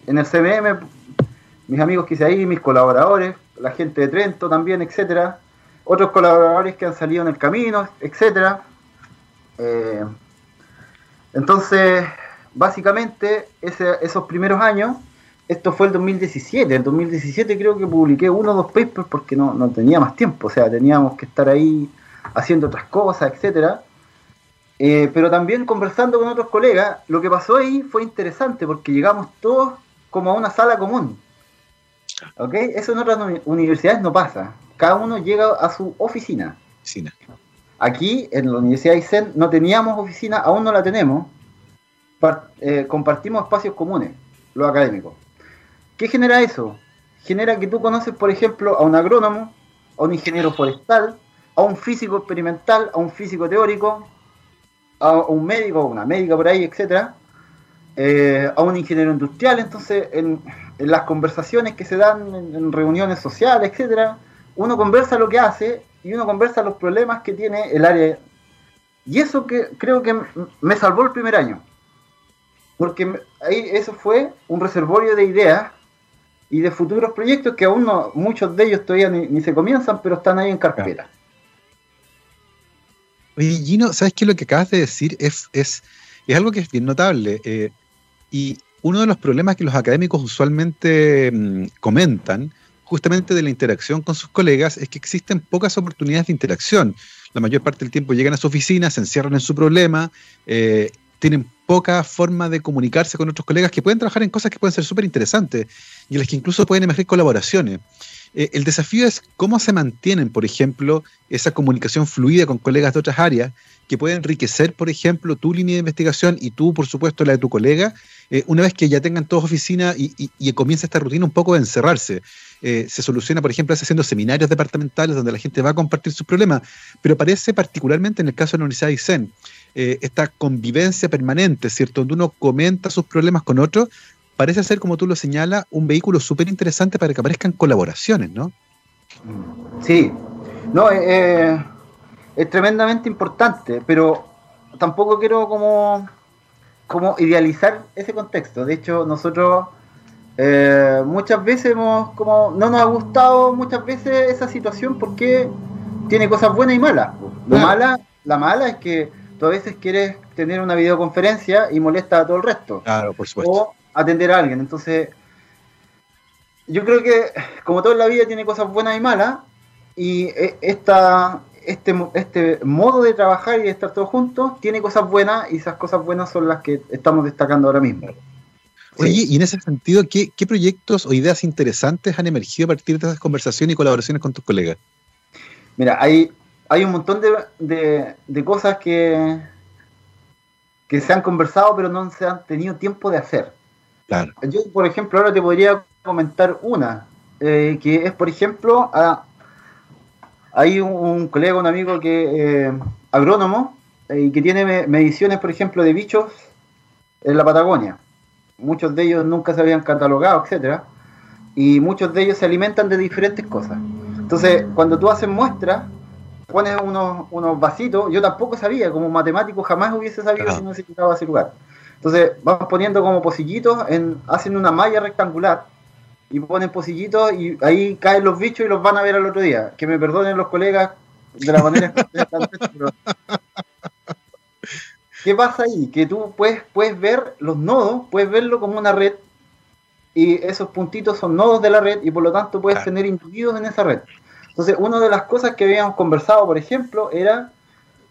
[SPEAKER 2] en el CMM mis amigos que hice ahí, mis colaboradores, la gente de Trento también, etcétera, otros colaboradores que han salido en el camino, etcétera. Eh, entonces, básicamente, esos primeros años, esto fue el 2017, en 2017 creo que publiqué uno o dos papers porque no, no tenía más tiempo, o sea, teníamos que estar ahí haciendo otras cosas, etcétera. Eh, pero también conversando con otros colegas, lo que pasó ahí fue interesante porque llegamos todos como a una sala común. ¿Ok? Eso en otras universidades no pasa. Cada uno llega a su oficina. Aquí, en la Universidad de Aysén, no teníamos oficina, aún no la tenemos. Eh, compartimos espacios comunes, los académicos. ¿Qué genera eso? Genera que tú conoces, por ejemplo, a un agrónomo, a un ingeniero forestal, a un físico experimental, a un físico teórico, a un médico, a una médica por ahí, etcétera, eh, a un ingeniero industrial. Entonces, en, las conversaciones que se dan en, reuniones sociales, etcétera, uno conversa lo que hace y uno conversa los problemas que tiene el área. Y eso que creo que me salvó el primer año. Porque ahí eso fue un reservorio de ideas y de futuros proyectos que aún no, muchos de ellos todavía ni, se comienzan, pero están ahí en carpeta.
[SPEAKER 1] Oye, ¿sabes qué? Lo que acabas de decir es, es, es algo que es bien notable. Eh, y uno de los problemas que los académicos usualmente mm, comentan, justamente de la interacción con sus colegas, es que existen pocas oportunidades de interacción. La mayor parte del tiempo llegan a su oficina, se encierran en su problema, eh, tienen poca forma de comunicarse con otros colegas que pueden trabajar en cosas que pueden ser súper interesantes y en las que incluso pueden emerger colaboraciones. Eh, el desafío es cómo se mantienen, por ejemplo, esa comunicación fluida con colegas de otras áreas que puede enriquecer, por ejemplo, tu línea de investigación y tú, por supuesto, la de tu colega, eh, una vez que ya tengan todos oficina y, comienza esta rutina un poco de encerrarse. Eh, se soluciona, por ejemplo, haciendo seminarios departamentales donde la gente va a compartir sus problemas, pero parece particularmente en el caso de la Universidad de ISEN, esta convivencia permanente, ¿cierto? Donde uno comenta sus problemas con otros, parece ser, como tú lo señalas, un vehículo súper interesante para que aparezcan colaboraciones, ¿no?
[SPEAKER 2] Sí, no, eh, es tremendamente importante, pero tampoco quiero como, como idealizar ese contexto. De hecho, nosotros eh, muchas veces hemos, como, no nos ha gustado muchas veces esa situación porque tiene cosas buenas y malas. Lo mala, la mala es que tú a veces quieres tener una videoconferencia y molesta a todo el resto.
[SPEAKER 1] Claro, por supuesto.
[SPEAKER 2] O atender a alguien. Entonces, yo creo que como todo en la vida tiene cosas buenas y malas, y eh, esta, este, este modo de trabajar y de estar todos juntos tiene cosas buenas y esas cosas buenas son las que estamos destacando ahora mismo.
[SPEAKER 1] Oye, y en ese sentido, ¿qué, proyectos o ideas interesantes han emergido a partir de esas conversaciones y colaboraciones con tus colegas?
[SPEAKER 2] Mira, hay, hay un montón de, de, cosas que, que se han conversado pero no se han tenido tiempo de hacer. Claro. Yo, por ejemplo, ahora te podría comentar una, eh, que es, por ejemplo, a, hay un, colega, un amigo que eh, agrónomo eh, y que tiene mediciones, por ejemplo, de bichos en la Patagonia. Muchos de ellos nunca se habían catalogado, etcétera, y muchos de ellos se alimentan de diferentes cosas. Entonces, cuando tú haces muestras, pones unos, unos vasitos, yo tampoco sabía, como matemático jamás hubiese sabido si no se quitaba ese lugar. Entonces vamos poniendo como pocillitos, en, hacen una malla rectangular y ponen pocillitos y ahí caen los bichos y los van a ver al otro día. Que me perdonen los colegas de la manera que ¿Qué pasa ahí? Que tú puedes, puedes ver los nodos, puedes verlo como una red y esos puntitos son nodos de la red y por lo tanto puedes tener individuos en esa red. Entonces, una de las cosas que habíamos conversado, por ejemplo, era,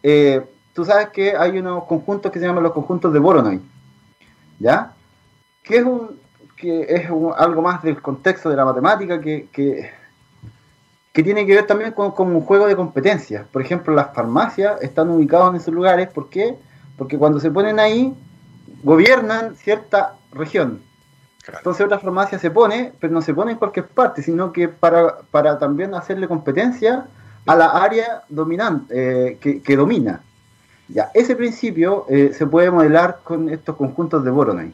[SPEAKER 2] eh, tú sabes que hay unos conjuntos que se llaman los conjuntos de Voronoi, ¿ya? Que es, un, que es algo más del contexto de la matemática que, que, tiene que ver también con, un juego de competencias. Por ejemplo, las farmacias están ubicadas en esos lugares, ¿por qué? Porque cuando se ponen ahí, gobiernan cierta región, entonces otra farmacia se pone, pero no se pone en cualquier parte, sino que para, para también hacerle competencia a la área dominante, eh, que, domina. Ya, ese principio eh, se puede modelar con estos conjuntos de Voronoi.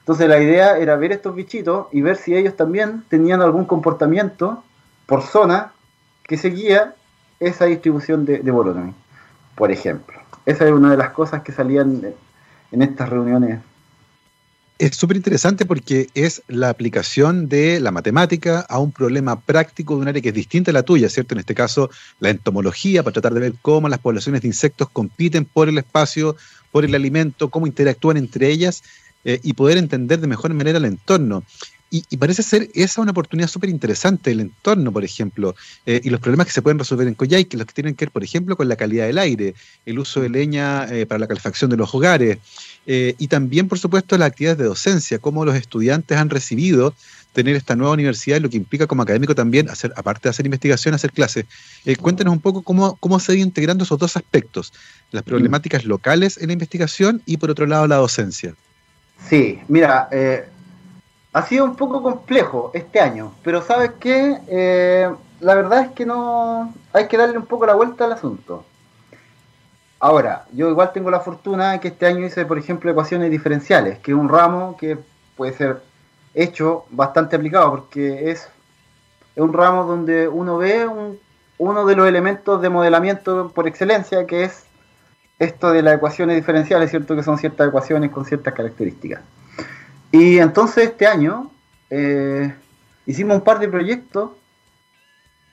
[SPEAKER 2] Entonces la idea era ver estos bichitos y ver si ellos también tenían algún comportamiento por zona que seguía esa distribución de, de por ejemplo. Esa es una de las cosas que salían en estas reuniones
[SPEAKER 1] es súper interesante porque es la aplicación de la matemática a un problema práctico de un área que es distinta a la tuya, ¿cierto? En este caso, la entomología, para tratar de ver cómo las poblaciones de insectos compiten por el espacio, por el alimento, cómo interactúan entre ellas eh, y poder entender de mejor manera el entorno. Y, parece ser esa una oportunidad súper interesante, el entorno, por ejemplo, eh, y los problemas que se pueden resolver en Coyhai, que los que tienen que ver, por ejemplo, con la calidad del aire, el uso de leña eh, para la calefacción de los hogares, eh, y también, por supuesto, las actividades de docencia, cómo los estudiantes han recibido tener esta nueva universidad y lo que implica como académico también, hacer, aparte de hacer investigación, hacer clases. Cuéntenos un poco cómo, cómo se ha ido integrando esos dos aspectos, las problemáticas locales en la investigación y por otro lado la docencia.
[SPEAKER 2] Sí, mira, eh, ha sido un poco complejo este año, pero sabes qué, la verdad es que no hay que darle un poco la vuelta al asunto. Ahora, yo igual tengo la fortuna de que este año hice, por ejemplo, ecuaciones diferenciales, que es un ramo que puede ser hecho bastante aplicado, porque es, un ramo donde uno ve uno de los elementos de modelamiento por excelencia, que es esto de las ecuaciones diferenciales, ¿cierto? Que son ciertas ecuaciones con ciertas características. Y entonces este año eh, hicimos un par de proyectos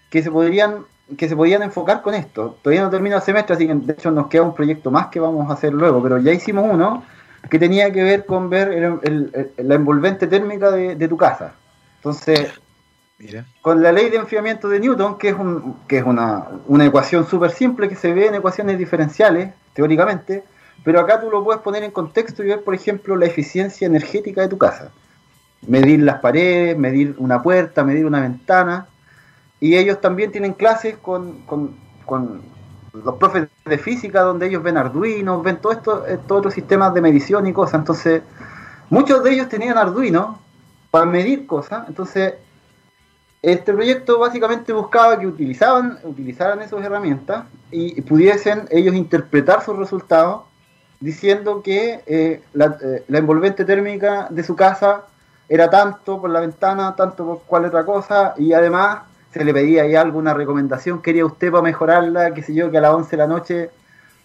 [SPEAKER 2] que se podrían que se podían enfocar con esto. Todavía no termina el semestre, así que de hecho nos queda un proyecto más que vamos a hacer luego, pero ya hicimos uno que tenía que ver con ver la envolvente térmica de, tu casa. Entonces, con la ley de enfriamiento de Newton, que es, un, que es una, una ecuación súper simple que se ve en ecuaciones diferenciales, teóricamente, pero acá tú lo puedes poner en contexto y ver, por ejemplo, la eficiencia energética de tu casa. Medir las paredes, medir una puerta, medir una ventana, y ellos también tienen clases con, los profes de física donde ellos ven Arduino, ven todo esto, estos otros sistemas de medición y cosas. Entonces, muchos de ellos tenían Arduino para medir cosas. Entonces, este proyecto básicamente buscaba que utilizaban, utilizaran esas herramientas y pudiesen ellos interpretar sus resultados diciendo que eh, la, eh, la, envolvente térmica de su casa era tanto por la ventana, tanto por cual otra cosa, y además se le pedía ahí alguna recomendación, quería usted para mejorarla, qué sé yo, que a las 11 de la noche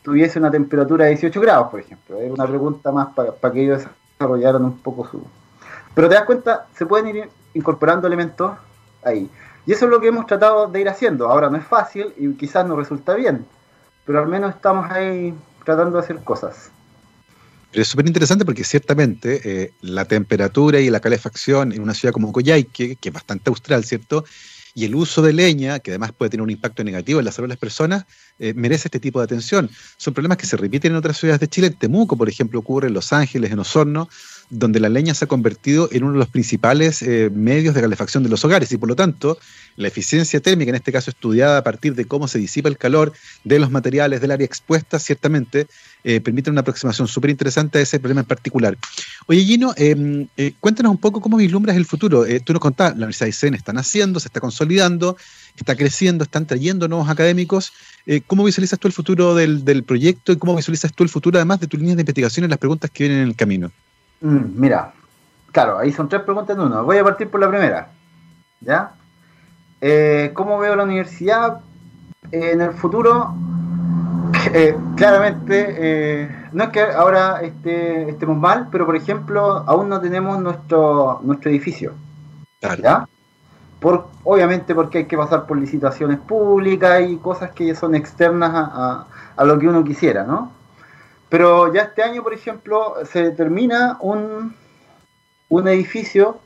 [SPEAKER 2] tuviese una temperatura de 18 grados, por ejemplo. Es una pregunta más para que ellos desarrollaran un poco su... Pero te das cuenta, se pueden ir incorporando elementos ahí. Y eso es lo que hemos tratado de ir haciendo. Ahora no es fácil y quizás no resulta bien, pero al menos estamos ahí tratando de hacer cosas.
[SPEAKER 1] Pero es súper interesante porque ciertamente eh, la temperatura y la calefacción en una ciudad como Coyhaique, que es bastante austral, ¿cierto? y el uso de leña, que además puede tener un impacto negativo en la salud de las personas, eh, merece este tipo de atención. Son problemas que se repiten en otras ciudades de Chile. En Temuco, por ejemplo, ocurre en Los Ángeles, en Osorno, donde la leña se ha convertido en uno de los principales eh, medios de calefacción de los hogares y por lo tanto la eficiencia térmica, en este caso estudiada a partir de cómo se disipa el calor de los materiales del área expuesta, ciertamente eh, permite una aproximación súper interesante a ese problema en particular. Oye, Gino, eh, cuéntanos un poco cómo vislumbras el futuro. tú nos contás, la Universidad de ICEN está naciendo, se está consolidando, está creciendo, están trayendo nuevos académicos. ¿Cómo visualizas tú el futuro del, del proyecto y cómo visualizas tú el futuro además de tus líneas de investigación y las preguntas que vienen en el camino?
[SPEAKER 2] Mm, mira, claro, ahí son tres preguntas en uno. Voy a partir por la primera. ¿Ya? Eh, ¿Cómo veo la universidad? en el futuro, eh, claramente, eh, no es que ahora este, estemos mal, pero por ejemplo, aún no tenemos nuestro, nuestro edificio. ¿Ya? Por, obviamente porque hay que pasar por licitaciones públicas y cosas que son externas a, a, lo que uno quisiera, ¿no? Pero ya este año, por ejemplo, se termina un, un edificio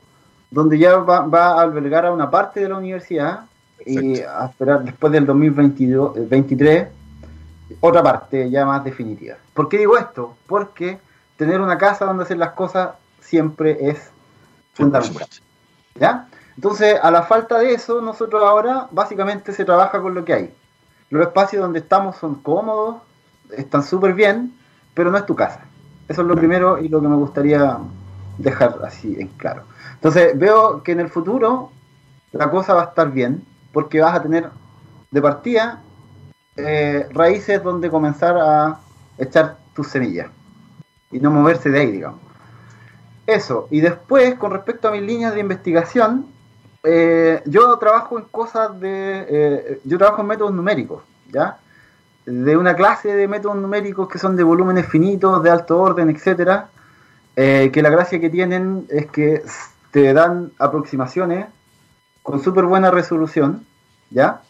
[SPEAKER 2] donde ya va, va, a albergar a una parte de la universidad y a esperar después del 2023 otra parte ya más definitiva. ¿Por qué digo esto? Porque tener una casa donde hacer las cosas siempre es fundamental. ¿Ya? Entonces, a la falta de eso, nosotros ahora básicamente se trabaja con lo que hay. Los espacios donde estamos son cómodos, están súper bien, pero no es tu casa. Eso es lo primero y lo que me gustaría dejar así en claro. Entonces, veo que en el futuro la cosa va a estar bien, porque vas a tener de partida eh, raíces donde comenzar a echar tus semillas y no moverse de ahí, digamos. Eso, y después, con respecto a mis líneas de investigación, eh, yo trabajo en cosas de. Eh, yo trabajo en métodos numéricos, ¿ya? De una clase de métodos numéricos que son de volúmenes finitos, de alto orden, etcétera, que la gracia que tienen es que te dan aproximaciones con súper buena resolución, ¿ya?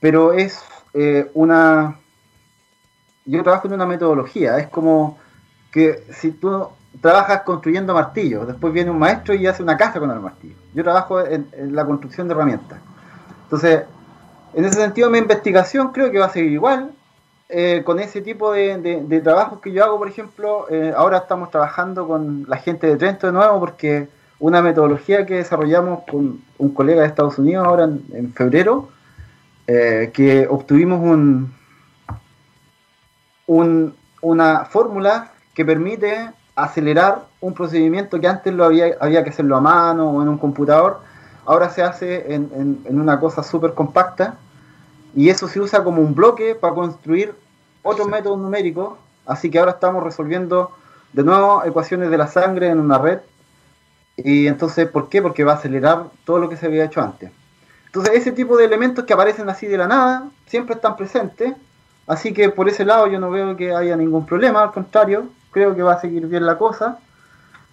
[SPEAKER 2] Pero es eh, una... Yo trabajo en una metodología, es como que si tú trabajas construyendo martillos, después viene un maestro y hace una casa con el martillo. Yo trabajo en, la construcción de herramientas. Entonces, en ese sentido mi investigación creo que va a seguir igual, eh, con ese tipo de, trabajos que yo hago, por ejemplo, eh, ahora estamos trabajando con la gente de Trento de nuevo porque una metodología que desarrollamos con un colega de Estados Unidos ahora en, febrero, eh, que obtuvimos un, una fórmula que permite acelerar un procedimiento que antes lo había, había que hacerlo a mano o en un computador, ahora se hace en, en una cosa súper compacta y eso se usa como un bloque para construir otros métodos numéricos, así que ahora estamos resolviendo de nuevo ecuaciones de la sangre en una red y entonces, ¿por qué? Porque va a acelerar todo lo que se había hecho antes. Entonces, ese tipo de elementos que aparecen así de la nada, siempre están presentes. Así que por ese lado yo no veo que haya ningún problema, al contrario, creo que va a seguir bien la cosa.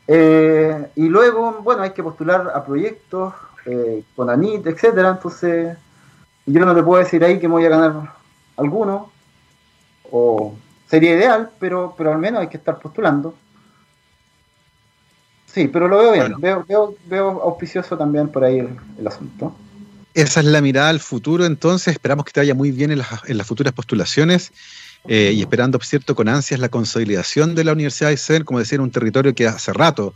[SPEAKER 2] Eh, y luego, bueno, hay que postular a proyectos eh, con ANIT, etcétera. Entonces, yo no te puedo decir ahí que me voy a ganar alguno, o sería ideal, pero, pero al menos hay que estar postulando. Sí, pero lo veo bien. Veo, veo, auspicioso también por ahí el, asunto.
[SPEAKER 1] Esa es la mirada al futuro, entonces. Esperamos que te vaya muy bien en las, futuras postulaciones. Eh, y esperando, cierto, con ansias la consolidación de la Universidad de Ser, como decía, en un territorio que hace rato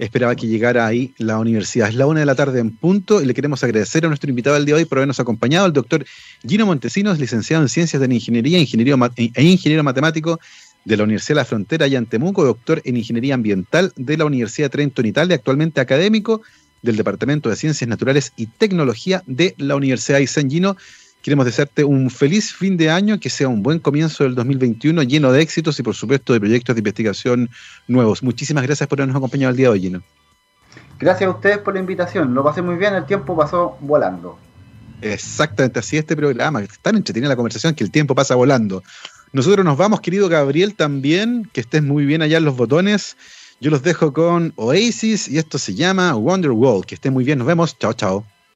[SPEAKER 1] esperaba que llegara ahí la universidad. Es la una de la tarde en punto y le queremos agradecer a nuestro invitado del día de hoy por habernos acompañado, el doctor Gino Montesinos, licenciado en Ciencias de la Ingeniería ingeniero e ingeniero matemático de la Universidad de la Frontera allá en Temuco, doctor en Ingeniería Ambiental de la Universidad de Trento en Italia, actualmente académico del Departamento de Ciencias Naturales y Tecnología de la Universidad de San Gino. Queremos desearte un feliz fin de año, que sea un buen comienzo del 2021 lleno de éxitos y por supuesto de proyectos de investigación nuevos. Muchísimas gracias por habernos acompañado el día de hoy, Gino.
[SPEAKER 2] Gracias a ustedes por la invitación. Lo pasé muy bien, el tiempo pasó volando.
[SPEAKER 1] Exactamente, así este programa. Tan entretenida la conversación que el tiempo pasa volando. Nosotros nos vamos, querido Gabriel, también. Que estés muy bien allá en los botones. Yo los dejo con Oasis y esto se llama Wonderwall. Que estés muy bien. Nos vemos. Chao, chao.